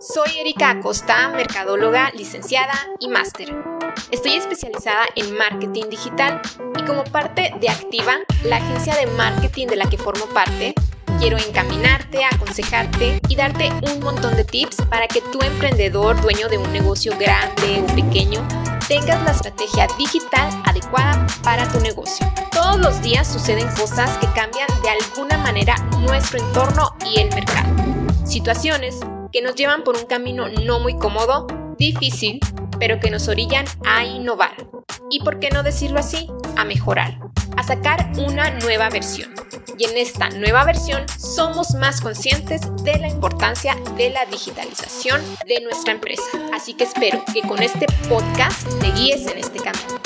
Soy Erika Acosta, mercadóloga, licenciada y máster. Estoy especializada en marketing digital y como parte de Activa, la agencia de marketing de la que formo parte, quiero encaminarte, aconsejarte y darte un montón de tips para que tu emprendedor, dueño de un negocio grande o pequeño, tengas la estrategia digital adecuada para tu negocio. Todos los días suceden cosas que cambian de alguna manera nuestro entorno y el mercado. Situaciones que nos llevan por un camino no muy cómodo, difícil, pero que nos orillan a innovar. Y por qué no decirlo así, a mejorar, a sacar una nueva versión. Y en esta nueva versión somos más conscientes de la importancia de la digitalización de nuestra empresa. Así que espero que con este podcast te guíes en este camino.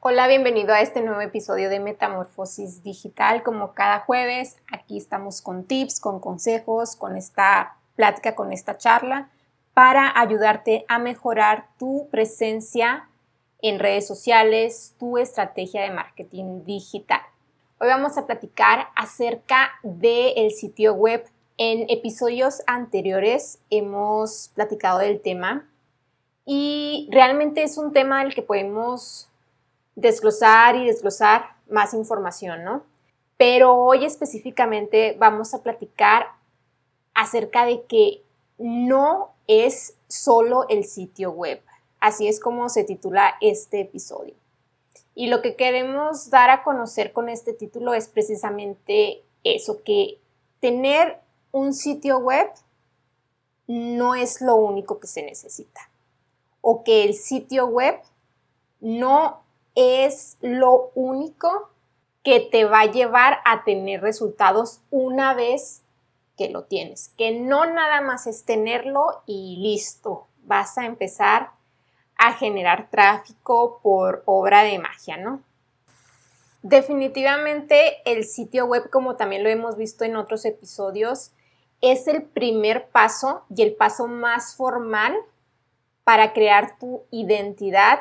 Hola, bienvenido a este nuevo episodio de Metamorfosis Digital. Como cada jueves, aquí estamos con tips, con consejos, con esta plática, con esta charla para ayudarte a mejorar tu presencia en redes sociales, tu estrategia de marketing digital. Hoy vamos a platicar acerca del sitio web. En episodios anteriores hemos platicado del tema y realmente es un tema del que podemos desglosar y desglosar más información, ¿no? Pero hoy específicamente vamos a platicar acerca de que no es solo el sitio web. Así es como se titula este episodio. Y lo que queremos dar a conocer con este título es precisamente eso, que tener un sitio web no es lo único que se necesita. O que el sitio web no es lo único que te va a llevar a tener resultados una vez que lo tienes, que no nada más es tenerlo y listo, vas a empezar a generar tráfico por obra de magia, ¿no? Definitivamente el sitio web, como también lo hemos visto en otros episodios, es el primer paso y el paso más formal para crear tu identidad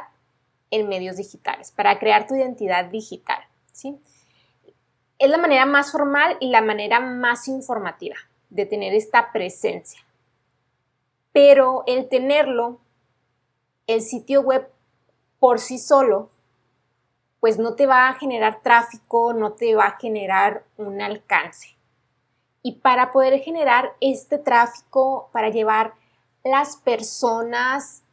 en medios digitales, para crear tu identidad digital. ¿sí? Es la manera más formal y la manera más informativa de tener esta presencia. Pero el tenerlo, el sitio web por sí solo, pues no te va a generar tráfico, no te va a generar un alcance. Y para poder generar este tráfico, para llevar las personas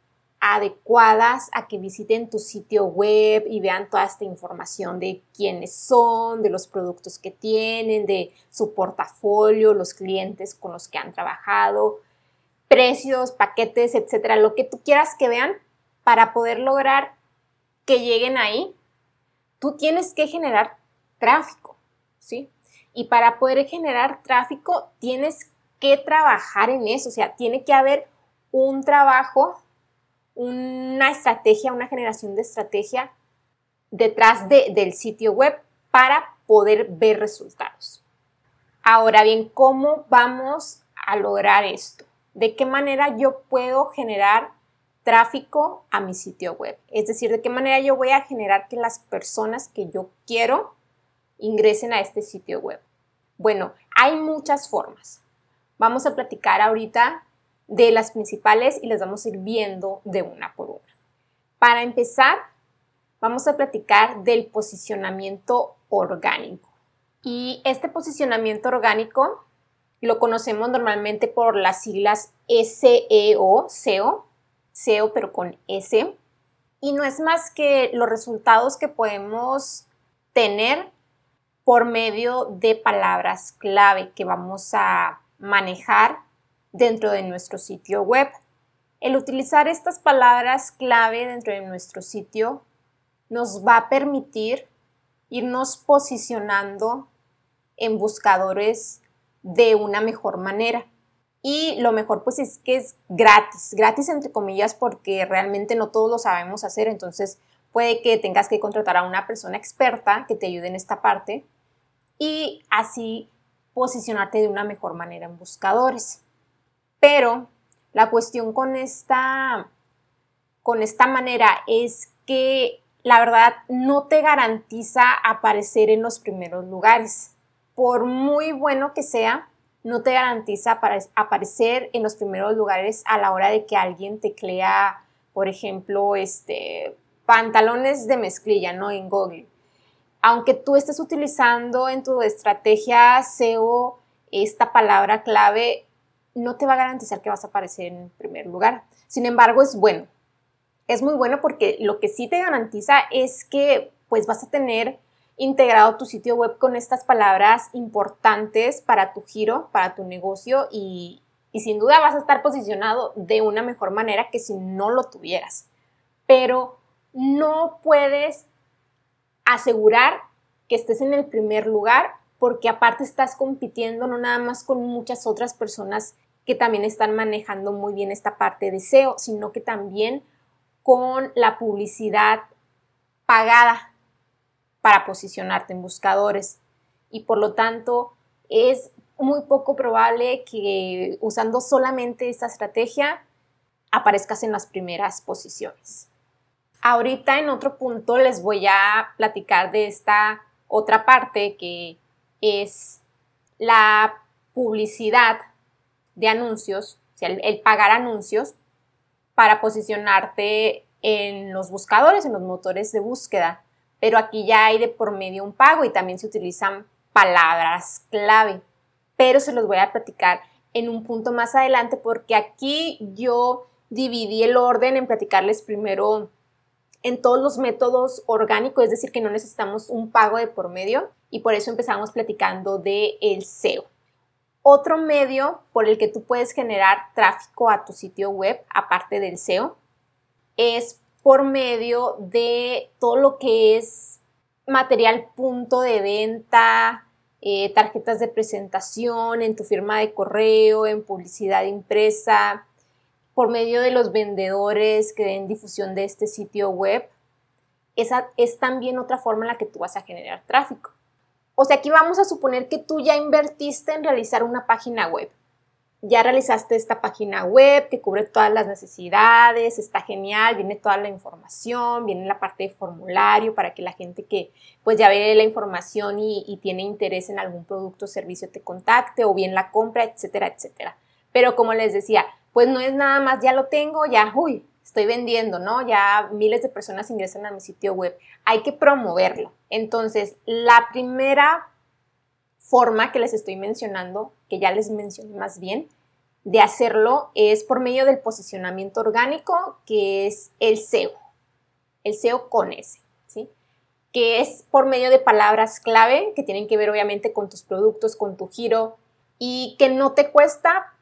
adecuadas a que visiten tu sitio web y vean toda esta información de quiénes son, de los productos que tienen, de su portafolio, los clientes con los que han trabajado, precios, paquetes, etcétera, lo que tú quieras que vean para poder lograr que lleguen ahí, tú tienes que generar tráfico, ¿sí? Y para poder generar tráfico tienes que trabajar en eso, o sea, tiene que haber un trabajo una estrategia, una generación de estrategia detrás del sitio web para poder ver resultados. Ahora bien, ¿cómo vamos a lograr esto? ¿De qué manera yo puedo generar tráfico a mi sitio web? Es decir, ¿de qué manera yo voy a generar que las personas que yo quiero ingresen a este sitio web? Bueno, hay muchas formas. Vamos a platicar ahorita de las principales y las vamos a ir viendo de una por una. Para empezar, vamos a platicar del posicionamiento orgánico. Y este posicionamiento orgánico lo conocemos normalmente por las siglas SEO, SEO, SEO pero con S. Y no es más que los resultados que podemos tener por medio de palabras clave que vamos a manejar dentro de nuestro sitio web. El utilizar estas palabras clave dentro de nuestro sitio nos va a permitir irnos posicionando en buscadores de una mejor manera. Y lo mejor pues es que es gratis, gratis entre comillas porque realmente no todos lo sabemos hacer, entonces puede que tengas que contratar a una persona experta que te ayude en esta parte y así posicionarte de una mejor manera en buscadores. Pero la cuestión con esta, con esta manera es que la verdad no te garantiza aparecer en los primeros lugares. por muy bueno que sea, no te garantiza para aparecer en los primeros lugares a la hora de que alguien teclea, por ejemplo, este, pantalones de mezclilla, ¿no? En Google. Aunque tú estés utilizando en tu estrategia SEO esta palabra clave, no te va a garantizar que vas a aparecer en primer lugar. Sin embargo, es bueno. Es muy bueno porque lo que sí te garantiza es que pues vas a tener integrado tu sitio web con estas palabras importantes para tu giro, para tu negocio y, y sin duda vas a estar posicionado de una mejor manera que si no lo tuvieras. Pero no puedes asegurar que estés en el primer lugar porque aparte estás compitiendo no nada más con muchas otras personas que también están manejando muy bien esta parte de SEO, sino que también con la publicidad pagada para posicionarte en buscadores. Y por lo tanto, es muy poco probable que usando solamente esta estrategia aparezcas en las primeras posiciones. Ahorita en otro punto les voy a platicar de esta otra parte que es la publicidad de anuncios, o sea, el, pagar anuncios para posicionarte en los buscadores, en los motores de búsqueda. Pero aquí ya hay de por medio un pago y también se utilizan palabras clave. Pero se los voy a platicar en un punto más adelante porque aquí yo dividí el orden en platicarles primero en todos los métodos orgánicos, es decir, que no necesitamos un pago de por medio y por eso empezamos platicando de el SEO. Otro medio por el que tú puedes generar tráfico a tu sitio web, aparte del SEO, es por medio de todo lo que es material punto de venta, eh, tarjetas de presentación, en tu firma de correo, en publicidad impresa, por medio de los vendedores que den difusión de este sitio web. Esa es también otra forma en la que tú vas a generar tráfico. O sea, aquí vamos a suponer que tú ya invertiste en realizar una página web. Ya realizaste esta página web que cubre todas las necesidades, está genial, viene toda la información, viene la parte de formulario para que la gente que pues ya ve la información y, y tiene interés en algún producto o servicio te contacte o bien la compra, etcétera, etcétera. Pero como les decía, pues no es nada más, ya lo tengo, ya, uy, estoy vendiendo, ¿no? Ya miles de personas ingresan a mi sitio web. Hay que promoverlo. Entonces, la primera forma que les estoy mencionando, que ya les mencioné más bien, de hacerlo es por medio del posicionamiento orgánico, que es el SEO, el SEO con S, ¿sí? Que es por medio de palabras clave que tienen que ver obviamente con tus productos, con tu giro y que no te cuesta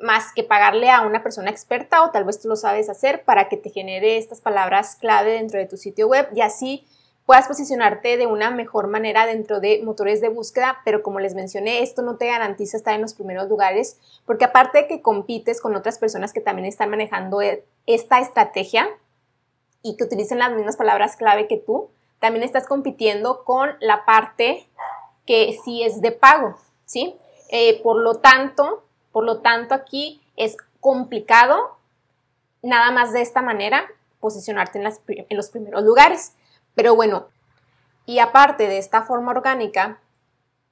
más que pagarle a una persona experta o tal vez tú lo sabes hacer para que te genere estas palabras clave dentro de tu sitio web y así puedas posicionarte de una mejor manera dentro de motores de búsqueda, pero como les mencioné, esto no te garantiza estar en los primeros lugares, porque aparte de que compites con otras personas que también están manejando e, esta estrategia y que utilicen las mismas palabras clave que tú, también estás compitiendo con la parte que sí es de pago, ¿sí? Eh, por lo tanto, por lo tanto, aquí es complicado nada más de esta manera posicionarte en, los primeros lugares. Pero bueno, y aparte de esta forma orgánica,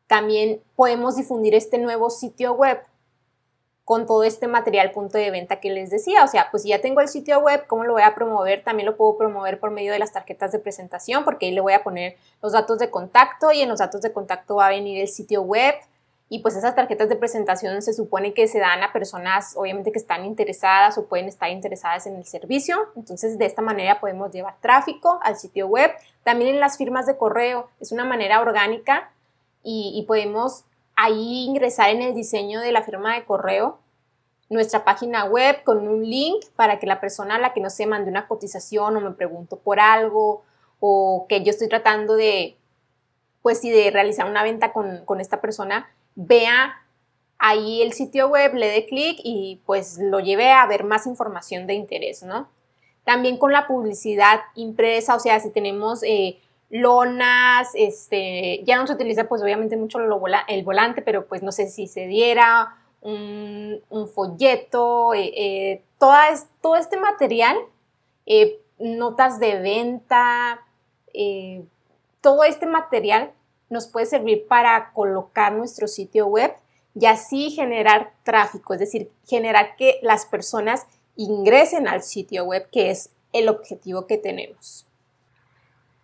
también podemos difundir este nuevo sitio web con todo este material punto de venta que les decía. O sea, pues si ya tengo el sitio web, ¿cómo lo voy a promover? También lo puedo promover por medio de las tarjetas de presentación, porque ahí le voy a poner los datos de contacto y en los datos de contacto va a venir el sitio web, y pues esas tarjetas de presentación se supone que se dan a personas obviamente que están interesadas o pueden estar interesadas en el servicio. Entonces de esta manera podemos llevar tráfico al sitio web. También en las firmas de correo es una manera orgánica y, podemos ahí ingresar en el diseño de la firma de correo nuestra página web con un link para que la persona a la que no se mande una cotización o me pregunto por algo o que yo estoy tratando de pues sí de realizar una venta con, con esta persona vea ahí el sitio web, le dé clic y pues lo lleve a ver más información de interés, ¿no? También con la publicidad impresa, o sea, si tenemos eh, lonas, este, ya no se utiliza pues obviamente mucho el volante, pero pues no sé si se diera un, folleto, eh, eh, todo este material, notas de venta, todo este material nos puede servir para colocar nuestro sitio web y así generar tráfico, es decir, generar que las personas ingresen al sitio web, que es el objetivo que tenemos.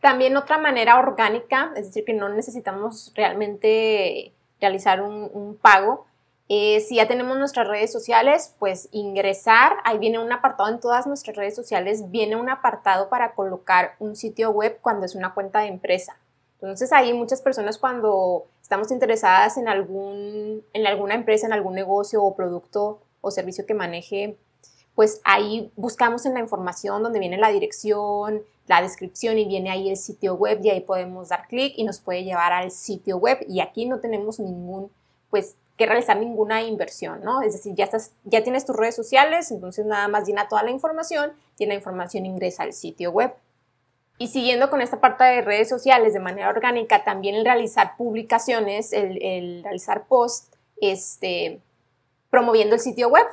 También otra manera orgánica, es decir, que no necesitamos realmente realizar un, pago, eh, si ya tenemos nuestras redes sociales, pues ingresar, ahí viene un apartado en todas nuestras redes sociales, viene un apartado para colocar un sitio web cuando es una cuenta de empresa. Entonces ahí muchas personas cuando estamos interesadas en, algún, en alguna empresa, en algún negocio o producto o servicio que maneje, pues ahí buscamos en la información donde viene la dirección, la descripción y viene ahí el sitio web y ahí podemos dar clic y nos puede llevar al sitio web y aquí no tenemos ningún, pues que realizar ninguna inversión, ¿no? Es decir, ya, estás, ya tienes tus redes sociales, entonces nada más llena toda la información y la información ingresa al sitio web. Y siguiendo con esta parte de redes sociales de manera orgánica, también el realizar publicaciones, el, realizar posts, este, promoviendo el sitio web.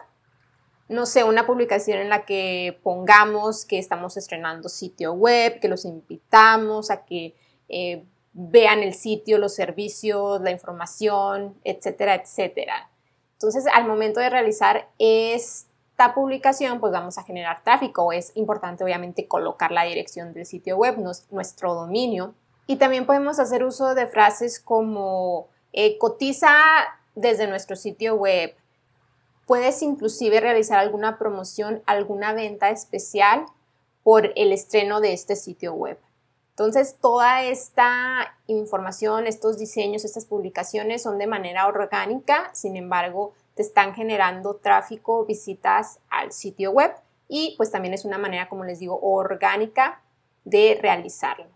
No sé, una publicación en la que pongamos que estamos estrenando sitio web, que los invitamos a que eh, vean el sitio, los servicios, la información, etcétera, etcétera. Entonces, al momento de realizar es publicación, pues vamos a generar tráfico. Es importante, obviamente, colocar la dirección del sitio web, nuestro dominio. Y también podemos hacer uso de frases como eh, cotiza desde nuestro sitio web. Puedes inclusive realizar alguna promoción, alguna venta especial por el estreno de este sitio web. Entonces, toda esta información, estos diseños, estas publicaciones son de manera orgánica, sin embargo, te están generando tráfico, visitas al sitio web y pues también es una manera, como les digo, orgánica de realizarlo.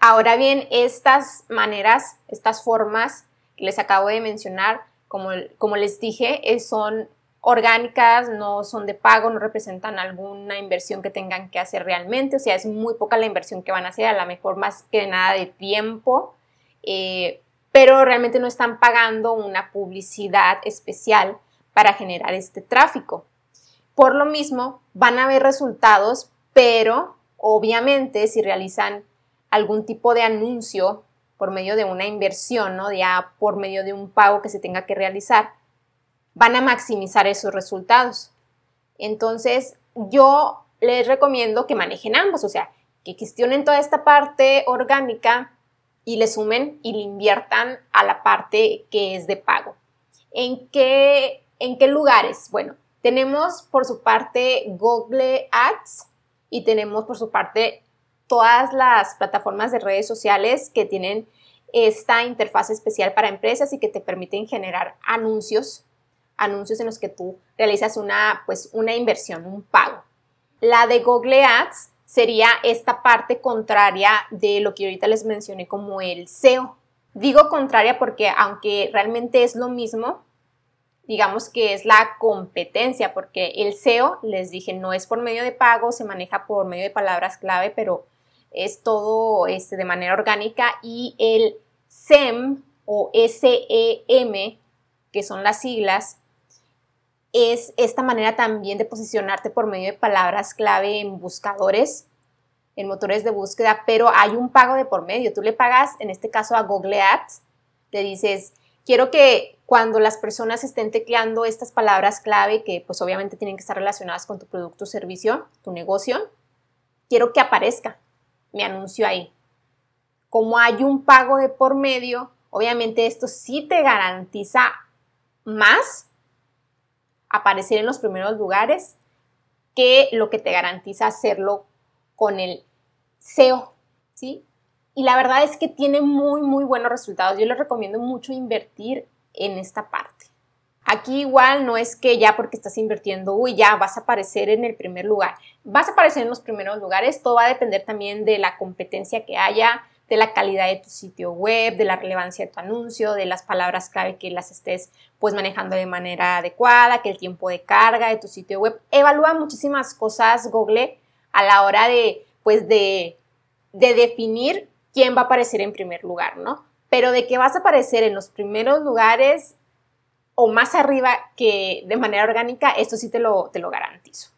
Ahora bien, estas maneras, estas formas que les acabo de mencionar, como, como les dije, eh, son orgánicas, no son de pago, no representan alguna inversión que tengan que hacer realmente, o sea, es muy poca la inversión que van a hacer, a lo mejor más que nada de tiempo, eh, pero realmente no están pagando una publicidad especial para generar este tráfico. Por lo mismo, van a ver resultados, pero obviamente si realizan algún tipo de anuncio por medio de una inversión, ¿no? ya por medio de un pago que se tenga que realizar, van a maximizar esos resultados. Entonces, yo les recomiendo que manejen ambos, o sea, que gestionen toda esta parte orgánica y le sumen y le inviertan a la parte que es de pago. ¿En qué, en qué lugares? Bueno, tenemos por su parte Google Ads y tenemos por su parte todas las plataformas de redes sociales que tienen esta interfaz especial para empresas y que te permiten generar anuncios, anuncios en los que tú realizas una, pues, una inversión, un pago. La de Google Ads sería esta parte contraria de lo que ahorita les mencioné como el SEO. Digo contraria porque aunque realmente es lo mismo, digamos que es la competencia, porque el SEO, les dije, no es por medio de pago, se maneja por medio de palabras clave, pero es todo este, de manera orgánica y el SEM o SEM, que son las siglas, es esta manera también de posicionarte por medio de palabras clave en buscadores, en motores de búsqueda, pero hay un pago de por medio. Tú le pagas, en este caso a Google Ads, te dices, quiero que cuando las personas estén tecleando estas palabras clave, que pues obviamente tienen que estar relacionadas con tu producto o servicio, tu negocio, quiero que aparezca mi anuncio ahí. Como hay un pago de por medio, obviamente esto sí te garantiza más aparecer en los primeros lugares que lo que te garantiza hacerlo con el SEO, ¿sí? Y la verdad es que tiene muy, muy buenos resultados. Yo les recomiendo mucho invertir en esta parte. Aquí igual no es que ya porque estás invirtiendo, uy, ya vas a aparecer en el primer lugar. Vas a aparecer en los primeros lugares. Todo va a depender también de la competencia que haya, de la calidad de tu sitio web, de la relevancia de tu anuncio, de las palabras clave que las estés pues manejando de manera adecuada, que el tiempo de carga de tu sitio web. Evalúa muchísimas cosas Google a la hora de pues de, de definir quién va a aparecer en primer lugar, ¿no? Pero de que vas a aparecer en los primeros lugares o más arriba que de manera orgánica, esto sí te lo, te lo garantizo.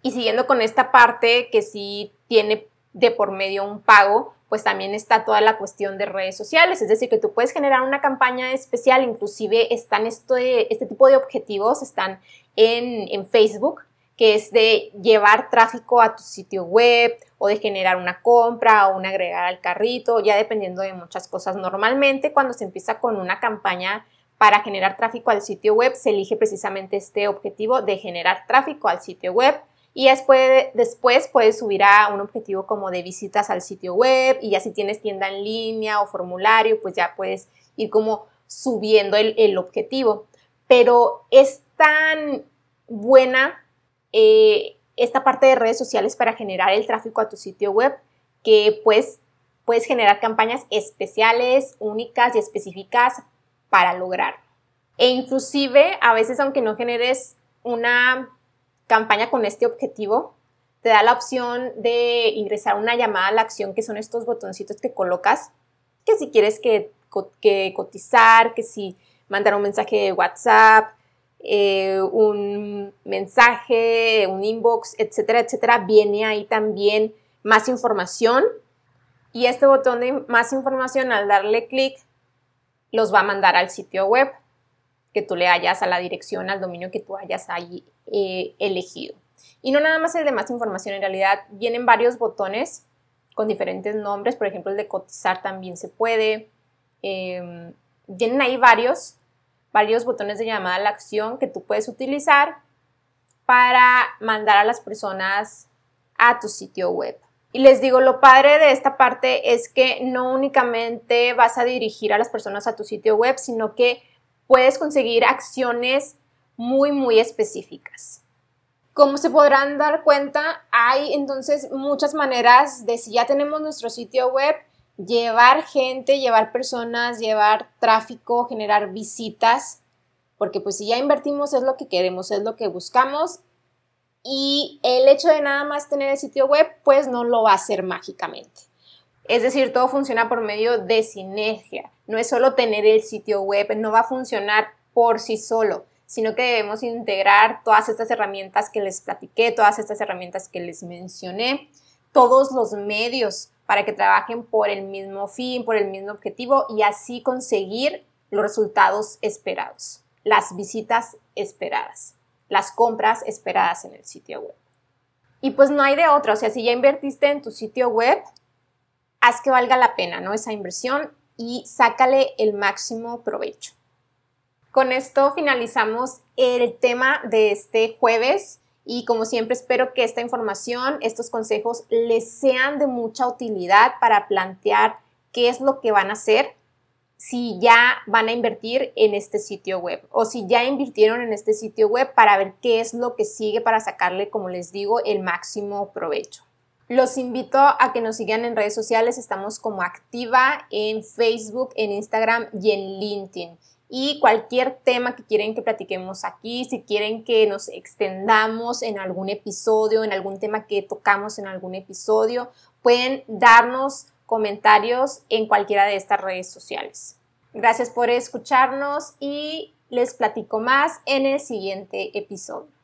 Y siguiendo con esta parte que sí tiene de por medio un pago, pues también está toda la cuestión de redes sociales, es decir, que tú puedes generar una campaña especial, inclusive están este, este tipo de objetivos, están en, en Facebook, que es de llevar tráfico a tu sitio web o de generar una compra o un agregar al carrito, ya dependiendo de muchas cosas. Normalmente cuando se empieza con una campaña para generar tráfico al sitio web, se elige precisamente este objetivo de generar tráfico al sitio web y después, después puedes subir a un objetivo como de visitas al sitio web y ya si tienes tienda en línea o formulario, pues ya puedes ir como subiendo el, el objetivo. Pero es tan buena eh, esta parte de redes sociales para generar el tráfico a tu sitio web, que pues puedes generar campañas especiales, únicas y específicas para lograr. E inclusive, a veces aunque no generes una campaña con este objetivo, te da la opción de ingresar una llamada a la acción, que son estos botoncitos que colocas, que si quieres que, cotizar, que si mandar un mensaje de WhatsApp, eh, un mensaje, un inbox, etcétera, etcétera, viene ahí también más información. Y este botón de más información, al darle clic, los va a mandar al sitio web que tú le hayas a la dirección, al dominio que tú hayas ahí eh, elegido. Y no nada más el de más información, en realidad vienen varios botones con diferentes nombres, por ejemplo el de cotizar también se puede. Eh, vienen ahí varios varios botones de llamada a la acción que tú puedes utilizar para mandar a las personas a tu sitio web. Y les digo, lo padre de esta parte es que no únicamente vas a dirigir a las personas a tu sitio web, sino que puedes conseguir acciones muy, muy específicas. Como se podrán dar cuenta, hay entonces muchas maneras de si ya tenemos nuestro sitio web, llevar gente, llevar personas, llevar tráfico, generar visitas, porque pues si ya invertimos es lo que queremos, es lo que buscamos y el hecho de nada más tener el sitio web pues no lo va a hacer mágicamente. Es decir, todo funciona por medio de sinergia. No es solo tener el sitio web, no va a funcionar por sí solo, sino que debemos integrar todas estas herramientas que les platiqué, todas estas herramientas que les mencioné, todos los medios para que trabajen por el mismo fin, por el mismo objetivo y así conseguir los resultados esperados, las visitas esperadas, las compras esperadas en el sitio web. Y pues no hay de otra, o sea, si ya invertiste en tu sitio web, haz que valga la pena, ¿no? Esa inversión y sácale el máximo provecho. Con esto finalizamos el tema de este jueves. Y como siempre espero que esta información, estos consejos les sean de mucha utilidad para plantear qué es lo que van a hacer si ya van a invertir en este sitio web o si ya invirtieron en este sitio web para ver qué es lo que sigue para sacarle, como les digo, el máximo provecho. Los invito a que nos sigan en redes sociales, estamos como activa en Facebook, en Instagram y en LinkedIn y cualquier tema que quieren que platiquemos aquí, si quieren que nos extendamos en algún episodio, en algún tema que tocamos en algún episodio, pueden darnos comentarios en cualquiera de estas redes sociales. Gracias por escucharnos y les platico más en el siguiente episodio.